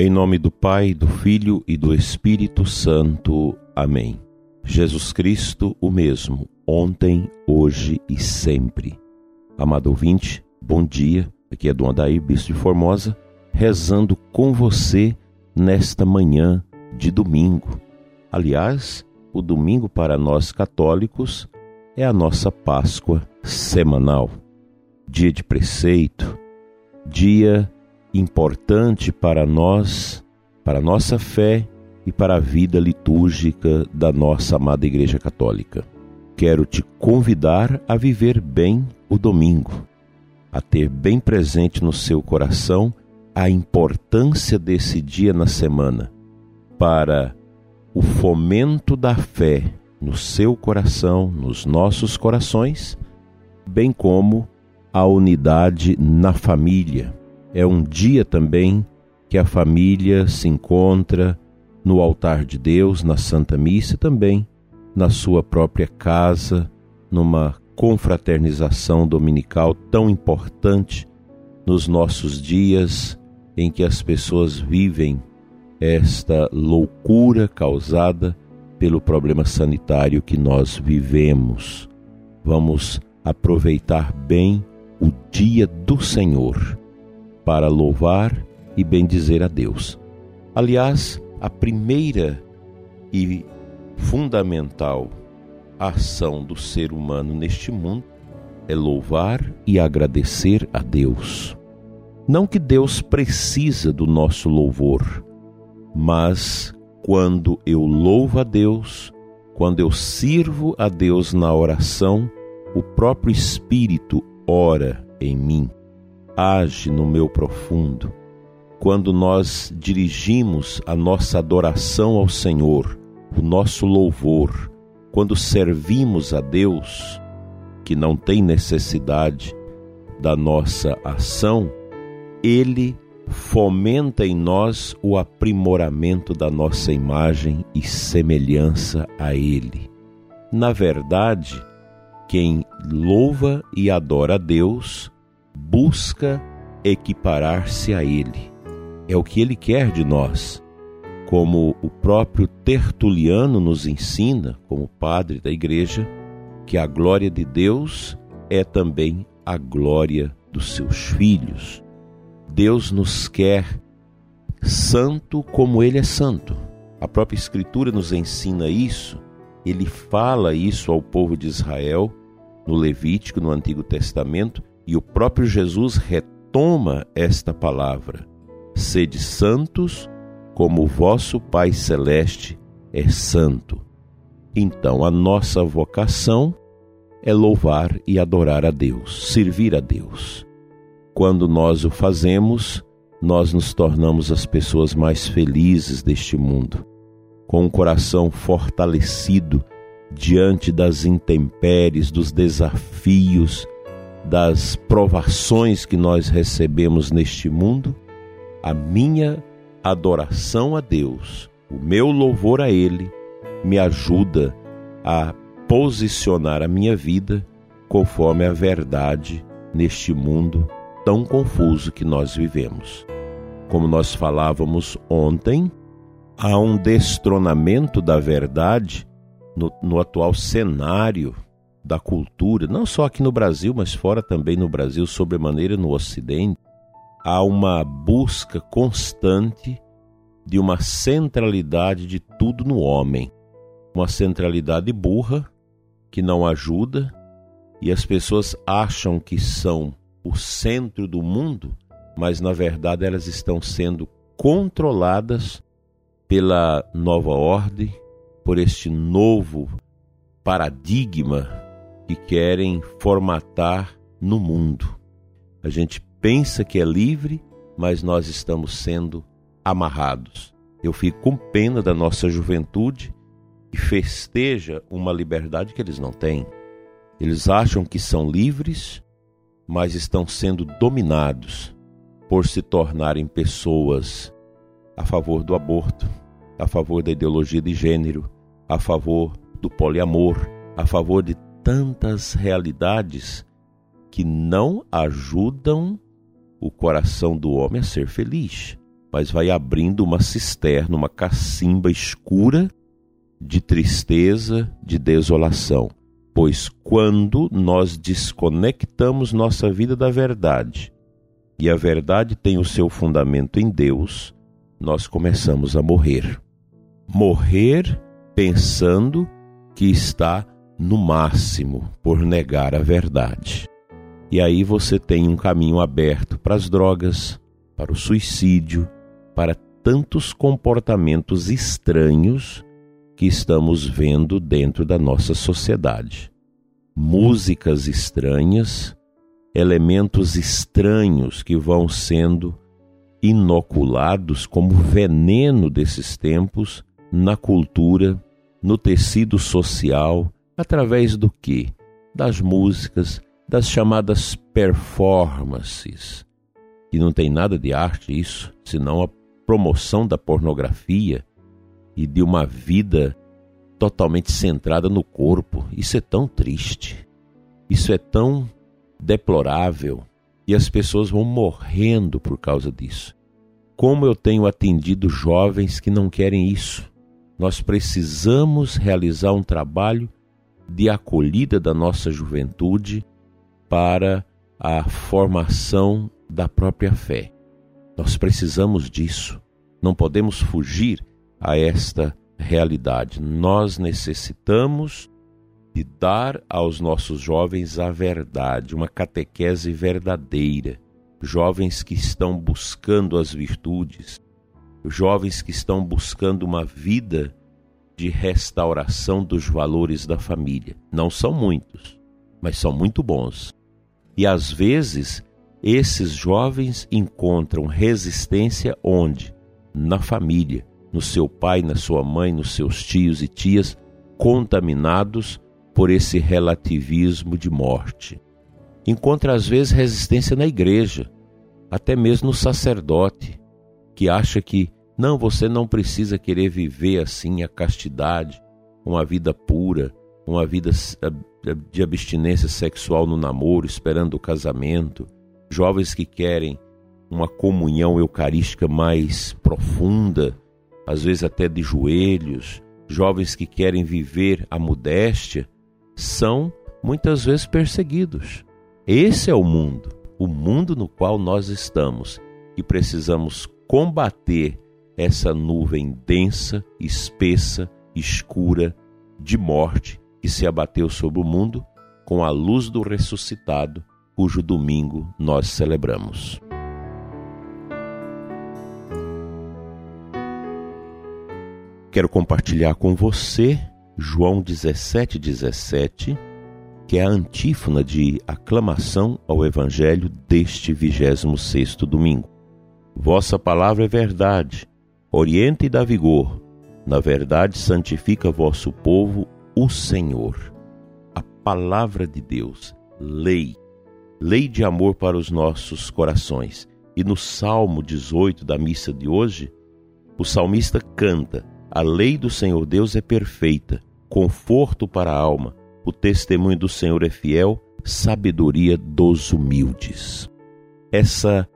Em nome do Pai, do Filho e do Espírito Santo. Amém. Jesus Cristo, o mesmo, ontem, hoje e sempre. Amado ouvinte, bom dia. Aqui é Dom Adair, Bispo de Formosa, rezando com você nesta manhã de domingo. Aliás, o domingo para nós católicos é a nossa Páscoa semanal. Dia de preceito, dia importante para nós, para a nossa fé e para a vida litúrgica da nossa amada Igreja Católica. Quero te convidar a viver bem o domingo, a ter bem presente no seu coração a importância desse dia na semana para o fomento da fé no seu coração, nos nossos corações, bem como a unidade na família. É um dia também que a família se encontra no altar de Deus, na Santa Missa e também na sua própria casa, numa confraternização dominical tão importante nos nossos dias em que as pessoas vivem esta loucura causada pelo problema sanitário que nós vivemos. Vamos aproveitar bem o dia do Senhor para louvar e bendizer a Deus. Aliás, a primeira e fundamental ação do ser humano neste mundo é louvar e agradecer a Deus. Não que Deus precisa do nosso louvor, mas quando eu louvo a Deus, quando eu sirvo a Deus na oração, o próprio Espírito ora em mim, age no meu profundo. Quando nós dirigimos a nossa adoração ao Senhor, o nosso louvor, quando servimos a Deus, que não tem necessidade da nossa ação, Ele fomenta em nós o aprimoramento da nossa imagem e semelhança a Ele. Na verdade, quem louva e adora a Deus busca equiparar-se a Ele. É o que Ele quer de nós. Como o próprio Tertuliano nos ensina, como padre da Igreja, que a glória de Deus é também a glória dos seus filhos. Deus nos quer santo como Ele é santo. A própria Escritura nos ensina isso. Ele fala isso ao povo de Israel no Levítico, no Antigo Testamento, e o próprio Jesus retoma esta palavra: Sede santos, como o vosso Pai Celeste é santo. Então, a nossa vocação é louvar e adorar a Deus, servir a Deus. Quando nós o fazemos, nós nos tornamos as pessoas mais felizes deste mundo, com um coração fortalecido diante das intempéries, dos desafios, das provações que nós recebemos neste mundo. A minha adoração a Deus, o meu louvor a Ele, me ajuda a posicionar a minha vida conforme a verdade neste mundo tão confuso que nós vivemos. Como nós falávamos ontem, há um destronamento da verdade no, no atual cenário da cultura, não só aqui no Brasil, mas fora também no Brasil, sobremaneira no Ocidente. Há uma busca constante de uma centralidade de tudo no homem, uma centralidade burra que não ajuda e as pessoas acham que são o centro do mundo, mas na verdade elas estão sendo controladas pela nova ordem, por este novo paradigma que querem formatar no mundo. A gente pensa que é livre, mas nós estamos sendo amarrados. Eu fico com pena da nossa juventude que festeja uma liberdade que eles não têm. Eles acham que são livres, mas estão sendo dominados por se tornarem pessoas a favor do aborto, a favor da ideologia de gênero, a favor do poliamor, a favor de tantas realidades que não ajudam o coração do homem a ser feliz. mas vai abrindo uma cisterna, uma cacimba escura de tristeza, de desolação. Pois quando nós desconectamos nossa vida da verdade, e a verdade tem o seu fundamento em Deus, nós começamos a morrer. Morrer pensando que está no máximo por negar a verdade. E aí você tem um caminho aberto para as drogas, para o suicídio, para tantos comportamentos estranhos que estamos vendo dentro da nossa sociedade. Músicas estranhas, elementos estranhos que vão sendo inoculados como veneno desses tempos na cultura, no tecido social, através do que? Das músicas, das chamadas performances, que não tem nada de arte isso, senão a promoção da pornografia e de uma vida totalmente centrada no corpo. Isso é tão triste. Isso é tão deplorável e as pessoas vão morrendo por causa disso. Como eu tenho atendido jovens que não querem isso. Nós precisamos realizar um trabalho de acolhida da nossa juventude para a formação da própria fé. Nós precisamos disso. Não podemos fugir a esta realidade. Nós necessitamos de dar aos nossos jovens a verdade, uma catequese verdadeira. Jovens que estão buscando as virtudes, jovens que estão buscando uma vida de restauração dos valores da família. Não são muitos, mas são muito bons. E às vezes esses jovens encontram resistência onde? Na família, no seu pai, na sua mãe, nos seus tios e tias, contaminados por esse relativismo de morte. Encontra às vezes resistência na igreja, até mesmo no sacerdote, que acha que não, você não precisa querer viver assim a castidade, uma vida pura, uma vida eh, de abstinência sexual no namoro, esperando o casamento. Jovens que querem uma comunhão eucarística mais profunda, às vezes até de joelhos. Jovens que querem viver a modéstia são muitas vezes perseguidos. Esse é o mundo, o mundo no qual nós estamos e precisamos combater essa nuvem densa, espessa, escura de morte que se abateu sobre o mundo com a luz do ressuscitado, cujo domingo nós celebramos. Quero compartilhar com você João 17, 17, que é a antífona de aclamação ao Evangelho deste 26 domingo. Vossa palavra é verdade, orienta e dá vigor. Na verdade, santifica vosso povo, o Senhor. A palavra de Deus, lei, lei de amor para os nossos corações. E no Salmo 18 da missa de hoje, o salmista canta: A lei do Senhor Deus é perfeita, conforto para a alma. O testemunho do Senhor é fiel, sabedoria dos humildes. Essa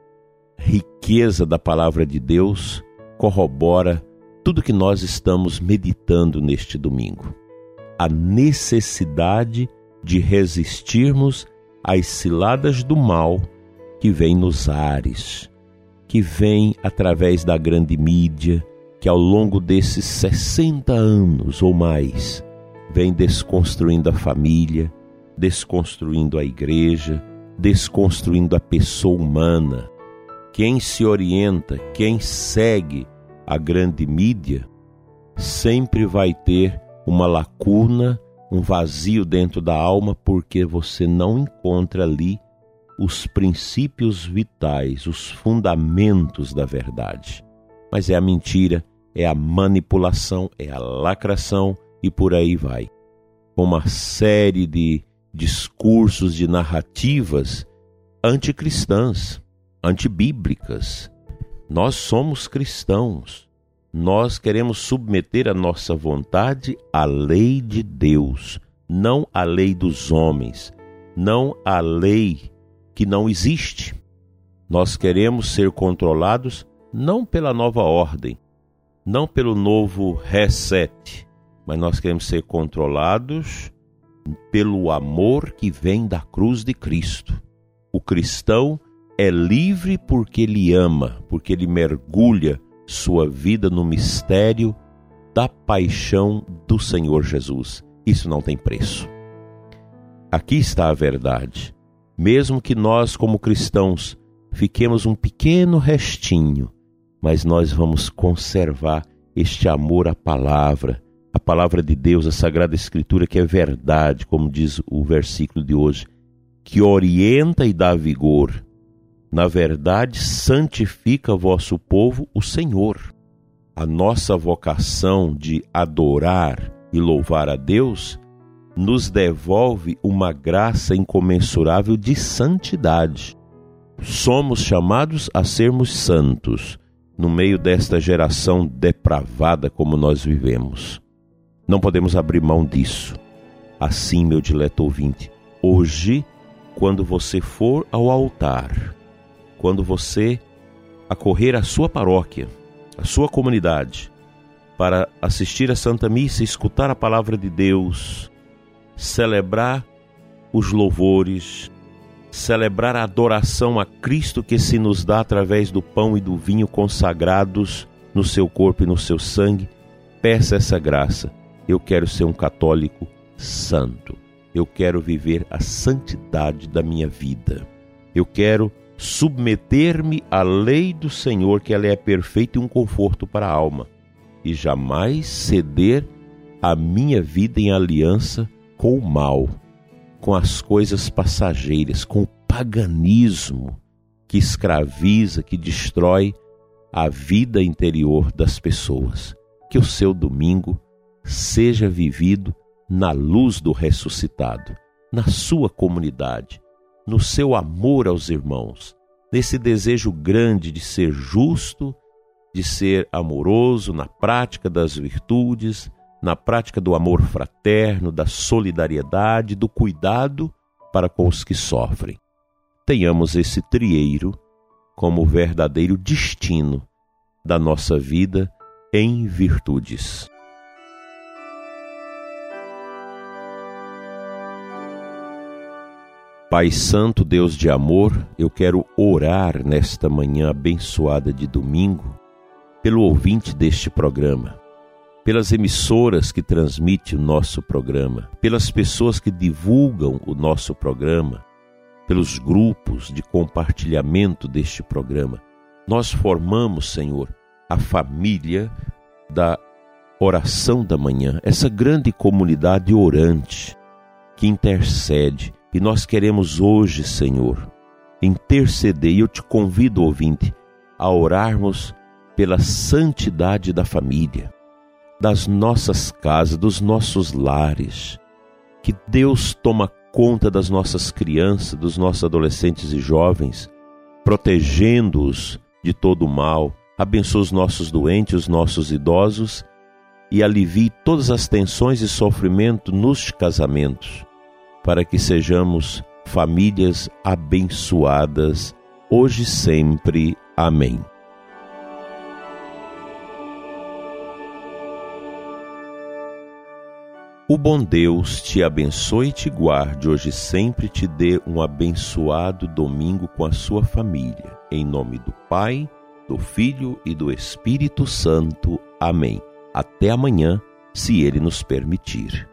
riqueza da palavra de Deus corrobora tudo que nós estamos meditando neste domingo. A necessidade de resistirmos às ciladas do mal que vem nos ares, que vem através da grande mídia, que ao longo desses 60 anos ou mais vem desconstruindo a família, desconstruindo a igreja, desconstruindo a pessoa humana. Quem se orienta, quem segue a grande mídia, sempre vai ter uma lacuna, um vazio dentro da alma, porque você não encontra ali os princípios vitais, os fundamentos da verdade. Mas é a mentira, é a manipulação, é a lacração e por aí vai. Uma série de discursos, de narrativas anticristãs, antibíblicas, nós somos cristãos. Nós queremos submeter a nossa vontade à lei de Deus, não à lei dos homens, não à lei que não existe. Nós queremos ser controlados não pela nova ordem, não pelo novo reset, mas nós queremos ser controlados pelo amor que vem da cruz de Cristo. O cristão é livre porque ele ama, porque ele mergulha sua vida no mistério da paixão do Senhor Jesus. Isso não tem preço. Aqui está a verdade. Mesmo que nós, como cristãos, fiquemos um pequeno restinho, mas nós vamos conservar este amor à palavra, a palavra de Deus, a Sagrada Escritura, que é verdade, como diz o versículo de hoje, que orienta e dá vigor. Na verdade, santifica vosso povo o Senhor. A nossa vocação de adorar e louvar a Deus nos devolve uma graça incomensurável de santidade. Somos chamados a sermos santos no meio desta geração depravada como nós vivemos. Não podemos abrir mão disso. Assim, meu dileto ouvinte, hoje, quando você for ao altar, quando você acorrer à sua paróquia, à sua comunidade, para assistir a Santa Missa, escutar a palavra de Deus, celebrar os louvores, celebrar a adoração a Cristo que se nos dá através do pão e do vinho consagrados no seu corpo e no seu sangue, peça essa graça. Eu quero ser um católico santo. Eu quero viver a santidade da minha vida. Eu quero submeter-me à lei do Senhor, que ela é perfeita e um conforto para a alma, e jamais ceder a minha vida em aliança com o mal com as coisas passageiras, com o paganismo que escraviza, que destrói a vida interior das pessoas. Que o seu domingo seja vivido na luz do ressuscitado, na sua comunidade, no seu amor aos irmãos, nesse desejo grande de ser justo, de ser amoroso na prática das virtudes, na prática do amor fraterno, da solidariedade, do cuidado para com os que sofrem. Tenhamos esse trieiro como verdadeiro destino da nossa vida em virtudes. Pai Santo, Deus de amor, eu quero orar nesta manhã abençoada de domingo pelo ouvinte deste programa pelas emissoras que transmitem o nosso programa, pelas pessoas que divulgam o nosso programa, pelos grupos de compartilhamento deste programa. Nós formamos, Senhor, a família da oração da manhã, essa grande comunidade orante que intercede. E nós queremos hoje, Senhor, interceder. E eu te convido, ouvinte, a orarmos pela santidade da família das nossas casas, dos nossos lares. Que Deus toma conta das nossas crianças, dos nossos adolescentes e jovens, protegendo-os de todo o mal, abençoe os nossos doentes, os nossos idosos e alivie todas as tensões e sofrimento nos casamentos, para que sejamos famílias abençoadas, hoje e sempre. Amém. O bom Deus te abençoe e te guarde, hoje sempre te dê um abençoado domingo com a sua família. Em nome do Pai, do Filho e do Espírito Santo. Amém. Até amanhã, se Ele nos permitir.